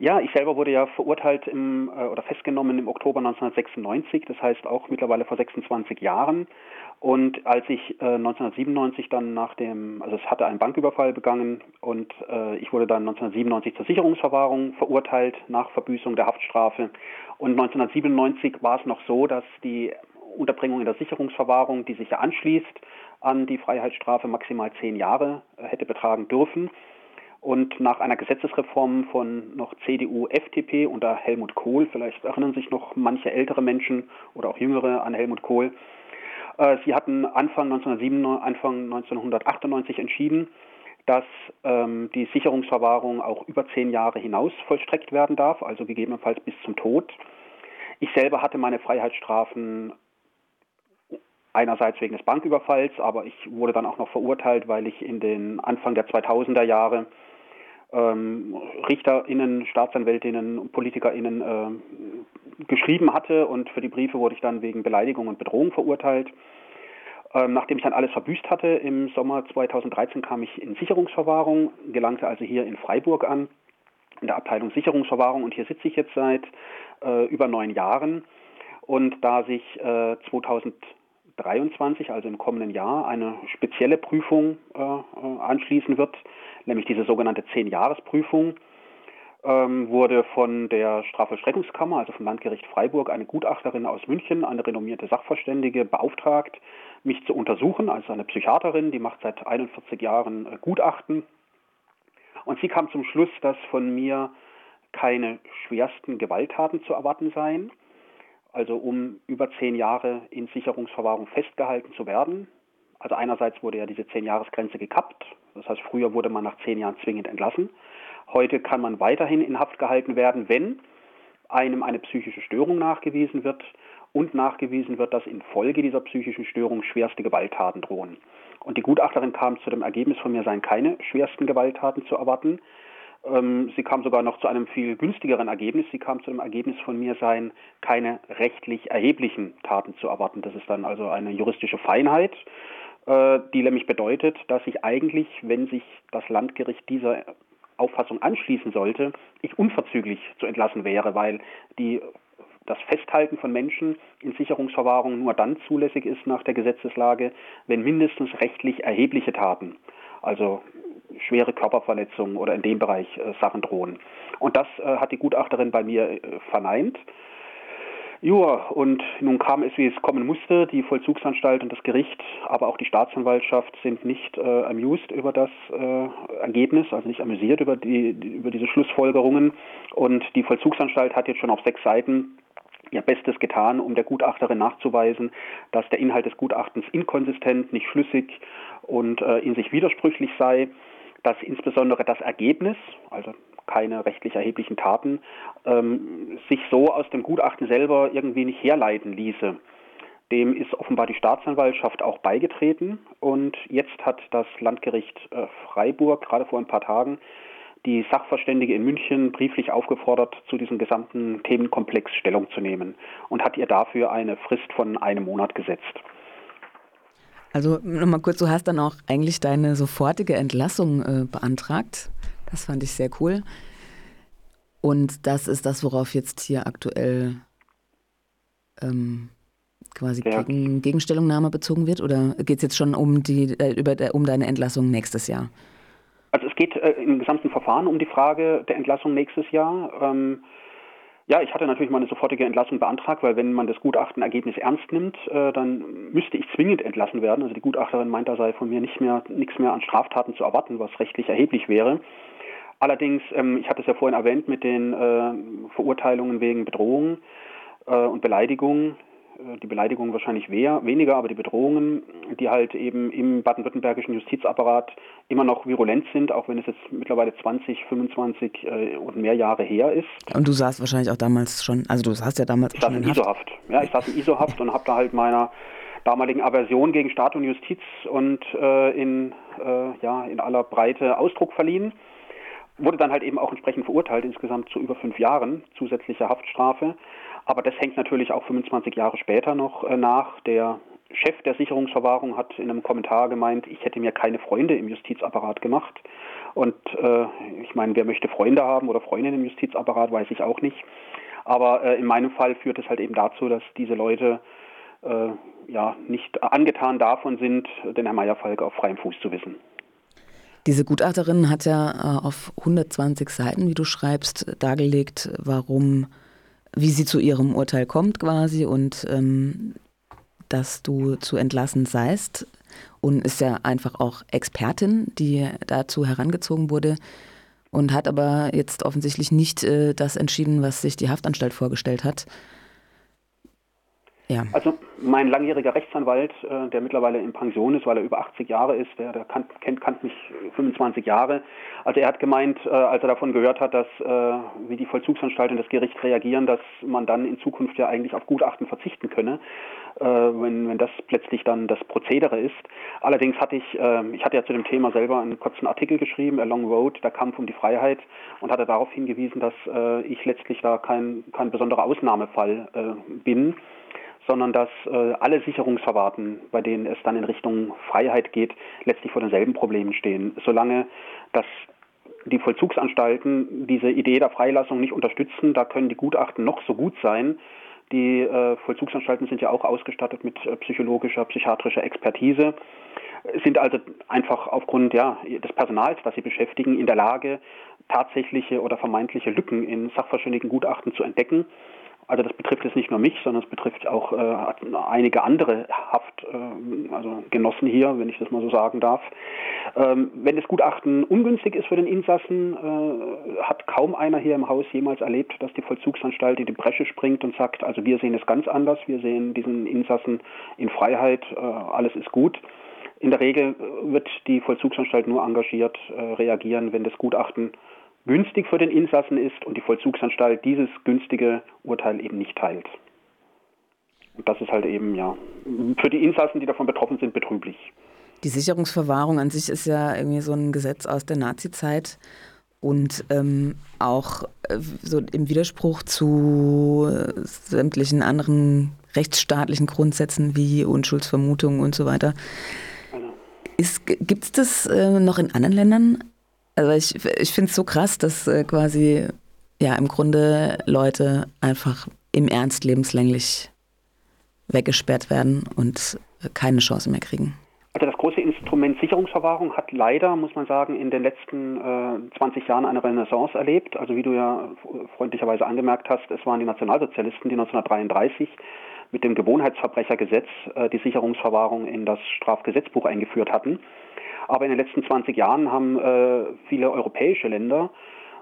Ja, ich selber wurde ja verurteilt im, äh, oder festgenommen im Oktober 1996, das heißt auch mittlerweile vor 26 Jahren. Und als ich äh, 1997 dann nach dem, also es hatte einen Banküberfall begangen und äh, ich wurde dann 1997 zur Sicherungsverwahrung verurteilt nach Verbüßung der Haftstrafe. Und 1997 war es noch so, dass die Unterbringung in der Sicherungsverwahrung, die sich ja anschließt an die Freiheitsstrafe, maximal zehn Jahre äh, hätte betragen dürfen. Und nach einer Gesetzesreform von noch CDU, FDP unter Helmut Kohl, vielleicht erinnern sich noch manche ältere Menschen oder auch jüngere an Helmut Kohl, äh, sie hatten Anfang, 1997, Anfang 1998 entschieden, dass ähm, die Sicherungsverwahrung auch über zehn Jahre hinaus vollstreckt werden darf, also gegebenenfalls bis zum Tod. Ich selber hatte meine Freiheitsstrafen einerseits wegen des Banküberfalls, aber ich wurde dann auch noch verurteilt, weil ich in den Anfang der 2000er Jahre ähm, RichterInnen, Staatsanwältinnen PolitikerInnen äh, geschrieben hatte und für die Briefe wurde ich dann wegen Beleidigung und Bedrohung verurteilt. Ähm, nachdem ich dann alles verbüßt hatte, im Sommer 2013 kam ich in Sicherungsverwahrung, gelangte also hier in Freiburg an, in der Abteilung Sicherungsverwahrung und hier sitze ich jetzt seit äh, über neun Jahren. Und da sich äh, 2000 2023, also im kommenden Jahr, eine spezielle Prüfung äh, äh anschließen wird, nämlich diese sogenannte Zehn-Jahres-Prüfung, ähm, wurde von der Strafvollstreckungskammer, also vom Landgericht Freiburg, eine Gutachterin aus München, eine renommierte Sachverständige, beauftragt, mich zu untersuchen, also eine Psychiaterin, die macht seit 41 Jahren äh, Gutachten. Und sie kam zum Schluss, dass von mir keine schwersten Gewalttaten zu erwarten seien also um über zehn Jahre in Sicherungsverwahrung festgehalten zu werden. Also einerseits wurde ja diese Zehn-Jahres-Grenze gekappt, das heißt früher wurde man nach zehn Jahren zwingend entlassen. Heute kann man weiterhin in Haft gehalten werden, wenn einem eine psychische Störung nachgewiesen wird und nachgewiesen wird, dass infolge dieser psychischen Störung schwerste Gewalttaten drohen. Und die Gutachterin kam zu dem Ergebnis, von mir seien keine schwersten Gewalttaten zu erwarten. Ähm, sie kam sogar noch zu einem viel günstigeren Ergebnis. Sie kam zu dem Ergebnis von mir seien keine rechtlich erheblichen Taten zu erwarten. Das ist dann also eine juristische Feinheit, die nämlich bedeutet, dass ich eigentlich, wenn sich das Landgericht dieser Auffassung anschließen sollte, ich unverzüglich zu entlassen wäre, weil die das Festhalten von Menschen in Sicherungsverwahrung nur dann zulässig ist nach der Gesetzeslage, wenn mindestens rechtlich erhebliche Taten, also schwere Körperverletzungen oder in dem Bereich äh, Sachen drohen. Und das äh, hat die Gutachterin bei mir äh, verneint. Ja, und nun kam es, wie es kommen musste. Die Vollzugsanstalt und das Gericht, aber auch die Staatsanwaltschaft sind nicht äh, amused über das äh, Ergebnis, also nicht amüsiert über, die, über diese Schlussfolgerungen. Und die Vollzugsanstalt hat jetzt schon auf sechs Seiten ihr Bestes getan, um der Gutachterin nachzuweisen, dass der Inhalt des Gutachtens inkonsistent, nicht schlüssig und äh, in sich widersprüchlich sei dass insbesondere das Ergebnis, also keine rechtlich erheblichen Taten, ähm, sich so aus dem Gutachten selber irgendwie nicht herleiten ließe. Dem ist offenbar die Staatsanwaltschaft auch beigetreten und jetzt hat das Landgericht äh, Freiburg gerade vor ein paar Tagen die Sachverständige in München brieflich aufgefordert, zu diesem gesamten Themenkomplex Stellung zu nehmen und hat ihr dafür eine Frist von einem Monat gesetzt. Also nochmal kurz, du hast dann auch eigentlich deine sofortige Entlassung äh, beantragt. Das fand ich sehr cool. Und das ist das, worauf jetzt hier aktuell ähm, quasi ja. gegen, Gegenstellungnahme bezogen wird? Oder geht es jetzt schon um, die, äh, über, um deine Entlassung nächstes Jahr? Also es geht äh, im gesamten Verfahren um die Frage der Entlassung nächstes Jahr. Ähm, ja, ich hatte natürlich mal eine sofortige Entlassung beantragt, weil wenn man das Gutachtenergebnis ernst nimmt, äh, dann müsste ich zwingend entlassen werden. Also die Gutachterin meint, da sei von mir nicht mehr nichts mehr an Straftaten zu erwarten, was rechtlich erheblich wäre. Allerdings, ähm, ich hatte es ja vorhin erwähnt mit den äh, Verurteilungen wegen Bedrohung äh, und Beleidigung. Äh, die Beleidigungen wahrscheinlich mehr, weniger, aber die Bedrohungen, die halt eben im baden-württembergischen Justizapparat immer noch virulent sind, auch wenn es jetzt mittlerweile 20, 25 äh, und mehr Jahre her ist. Und du saßt wahrscheinlich auch damals schon, also du saßt ja damals ich saß in, ISO-Haft. Ja, ich saß in ISO-Haft und habe da halt meiner damaligen Aversion gegen Staat und Justiz und äh, in, ja, in aller Breite Ausdruck verliehen. Wurde dann halt eben auch entsprechend verurteilt, insgesamt zu über fünf Jahren zusätzliche Haftstrafe. Aber das hängt natürlich auch 25 Jahre später noch äh, nach. Der Chef der Sicherungsverwahrung hat in einem Kommentar gemeint, ich hätte mir keine Freunde im Justizapparat gemacht. Und äh, ich meine, wer möchte Freunde haben oder Freundinnen im Justizapparat, weiß ich auch nicht. Aber äh, in meinem Fall führt es halt eben dazu, dass diese Leute äh, ja nicht angetan davon sind, den Herrn Meyerfalk auf freiem Fuß zu wissen. Diese Gutachterin hat ja äh, auf 120 Seiten, wie du schreibst, dargelegt, warum, wie sie zu ihrem Urteil kommt quasi und ähm, dass du zu entlassen seist und ist ja einfach auch Expertin, die dazu herangezogen wurde und hat aber jetzt offensichtlich nicht äh, das entschieden, was sich die Haftanstalt vorgestellt hat. Ja. Also mein langjähriger Rechtsanwalt, äh, der mittlerweile in Pension ist, weil er über 80 Jahre ist, der, der kan kennt, kannt mich 25 Jahre. Also er hat gemeint, äh, als er davon gehört hat, dass äh, wie die Vollzugsanstalt und das Gericht reagieren, dass man dann in Zukunft ja eigentlich auf Gutachten verzichten könne, äh, wenn, wenn das plötzlich dann das Prozedere ist. Allerdings hatte ich, äh, ich hatte ja zu dem Thema selber einen kurzen Artikel geschrieben, A Long Road, der Kampf um die Freiheit, und hatte darauf hingewiesen, dass äh, ich letztlich da kein, kein besonderer Ausnahmefall bin sondern dass äh, alle Sicherungsverwahrten, bei denen es dann in Richtung Freiheit geht, letztlich vor denselben Problemen stehen. Solange das die Vollzugsanstalten diese Idee der Freilassung nicht unterstützen, da können die Gutachten noch so gut sein. Die äh, Vollzugsanstalten sind ja auch ausgestattet mit äh, psychologischer, psychiatrischer Expertise, sind also einfach aufgrund ja, des Personals, das sie beschäftigen, in der Lage, tatsächliche oder vermeintliche Lücken in Sachverständigengutachten zu entdecken also das betrifft jetzt nicht nur mich, sondern es betrifft auch äh, einige andere Haft, äh, also Genossen hier, wenn ich das mal so sagen darf. Ähm, wenn das Gutachten ungünstig ist für den Insassen, äh, hat kaum einer hier im Haus jemals erlebt, dass die Vollzugsanstalt in die Bresche springt und sagt, also wir sehen es ganz anders, wir sehen diesen Insassen in Freiheit, äh, alles ist gut. In der Regel wird die Vollzugsanstalt nur engagiert äh, reagieren, wenn das Gutachten günstig für den Insassen ist und die Vollzugsanstalt dieses günstige Urteil eben nicht teilt. Und das ist halt eben ja für die Insassen, die davon betroffen sind, betrüblich. Die Sicherungsverwahrung an sich ist ja irgendwie so ein Gesetz aus der Nazizeit und ähm, auch äh, so im Widerspruch zu sämtlichen anderen rechtsstaatlichen Grundsätzen wie Unschuldsvermutung und so weiter. Genau. Gibt es das äh, noch in anderen Ländern? Also ich, ich finde es so krass, dass äh, quasi ja im Grunde Leute einfach im Ernst lebenslänglich weggesperrt werden und keine Chance mehr kriegen. Also das große Instrument Sicherungsverwahrung hat leider, muss man sagen, in den letzten äh, 20 Jahren eine Renaissance erlebt. Also wie du ja freundlicherweise angemerkt hast, es waren die Nationalsozialisten, die 1933 mit dem Gewohnheitsverbrechergesetz äh, die Sicherungsverwahrung in das Strafgesetzbuch eingeführt hatten. Aber in den letzten 20 Jahren haben äh, viele europäische Länder,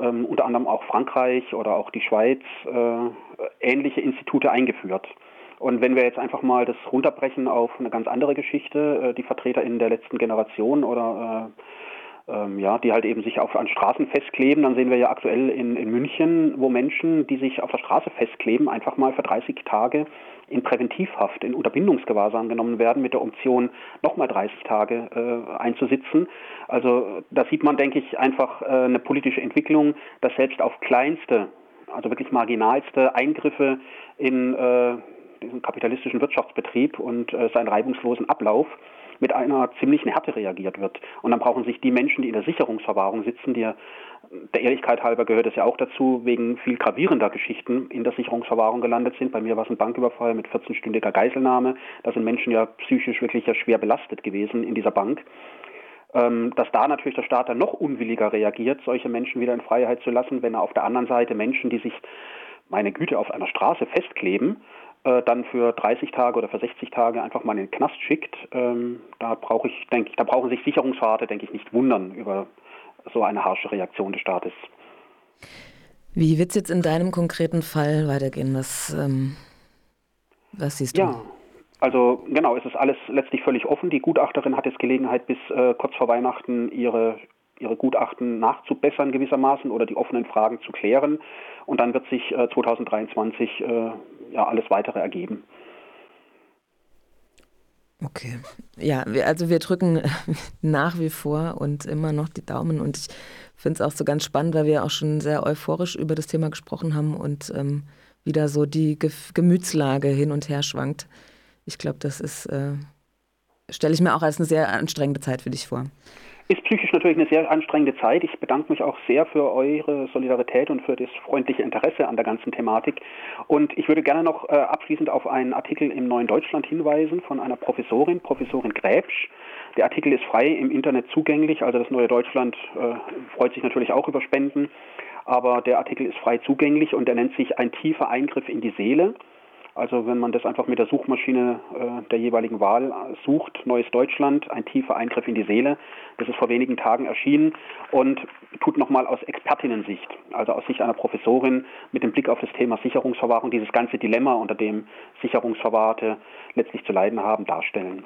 ähm, unter anderem auch Frankreich oder auch die Schweiz, äh, ähnliche Institute eingeführt. Und wenn wir jetzt einfach mal das runterbrechen auf eine ganz andere Geschichte, äh, die Vertreter in der letzten Generation oder äh, ähm, ja, die halt eben sich auf, an Straßen festkleben. Dann sehen wir ja aktuell in, in München, wo Menschen, die sich auf der Straße festkleben, einfach mal für 30 Tage in Präventivhaft, in Unterbindungsgewahrsam genommen werden, mit der Option, nochmal 30 Tage äh, einzusitzen. Also da sieht man, denke ich, einfach äh, eine politische Entwicklung, dass selbst auf kleinste, also wirklich marginalste Eingriffe in äh, diesen kapitalistischen Wirtschaftsbetrieb und äh, seinen reibungslosen Ablauf mit einer ziemlichen Härte reagiert wird. Und dann brauchen sich die Menschen, die in der Sicherungsverwahrung sitzen, die der Ehrlichkeit halber gehört es ja auch dazu, wegen viel gravierender Geschichten in der Sicherungsverwahrung gelandet sind. Bei mir war es ein Banküberfall mit 14-stündiger Geiselnahme. Da sind Menschen ja psychisch wirklich ja schwer belastet gewesen in dieser Bank. Ähm, dass da natürlich der Staat dann noch unwilliger reagiert, solche Menschen wieder in Freiheit zu lassen, wenn er auf der anderen Seite Menschen, die sich, meine Güte, auf einer Straße festkleben, äh, dann für 30 Tage oder für 60 Tage einfach mal in den Knast schickt, ähm, da brauche ich, denke ich, da brauchen sich Sicherungsrate, denke ich, nicht wundern über so eine harsche Reaktion des Staates. Wie wird es jetzt in deinem konkreten Fall weitergehen? Was, ähm, was siehst du? Ja, also genau, es ist alles letztlich völlig offen. Die Gutachterin hat jetzt Gelegenheit, bis äh, kurz vor Weihnachten ihre, ihre Gutachten nachzubessern gewissermaßen oder die offenen Fragen zu klären. Und dann wird sich äh, 2023 äh, ja alles weitere ergeben. Okay. Ja, wir, also wir drücken nach wie vor und immer noch die Daumen und ich finde es auch so ganz spannend, weil wir auch schon sehr euphorisch über das Thema gesprochen haben und ähm, wieder so die Ge Gemütslage hin und her schwankt Ich glaube, das ist, äh, stelle ich mir auch als eine sehr anstrengende Zeit für dich vor. Ist psychisch natürlich eine sehr anstrengende Zeit. Ich bedanke mich auch sehr für eure Solidarität und für das freundliche Interesse an der ganzen Thematik. Und ich würde gerne noch äh, abschließend auf einen Artikel im Neuen Deutschland hinweisen von einer Professorin, Professorin Gräbsch. Der Artikel ist frei im Internet zugänglich, also das Neue Deutschland äh, freut sich natürlich auch über Spenden, aber der Artikel ist frei zugänglich und er nennt sich ein tiefer Eingriff in die Seele. Also wenn man das einfach mit der Suchmaschine äh, der jeweiligen Wahl sucht, Neues Deutschland, ein tiefer Eingriff in die Seele, das ist vor wenigen Tagen erschienen und tut nochmal aus Expertinnensicht, also aus Sicht einer Professorin mit dem Blick auf das Thema Sicherungsverwahrung, dieses ganze Dilemma, unter dem Sicherungsverwahrte letztlich zu leiden haben, darstellen.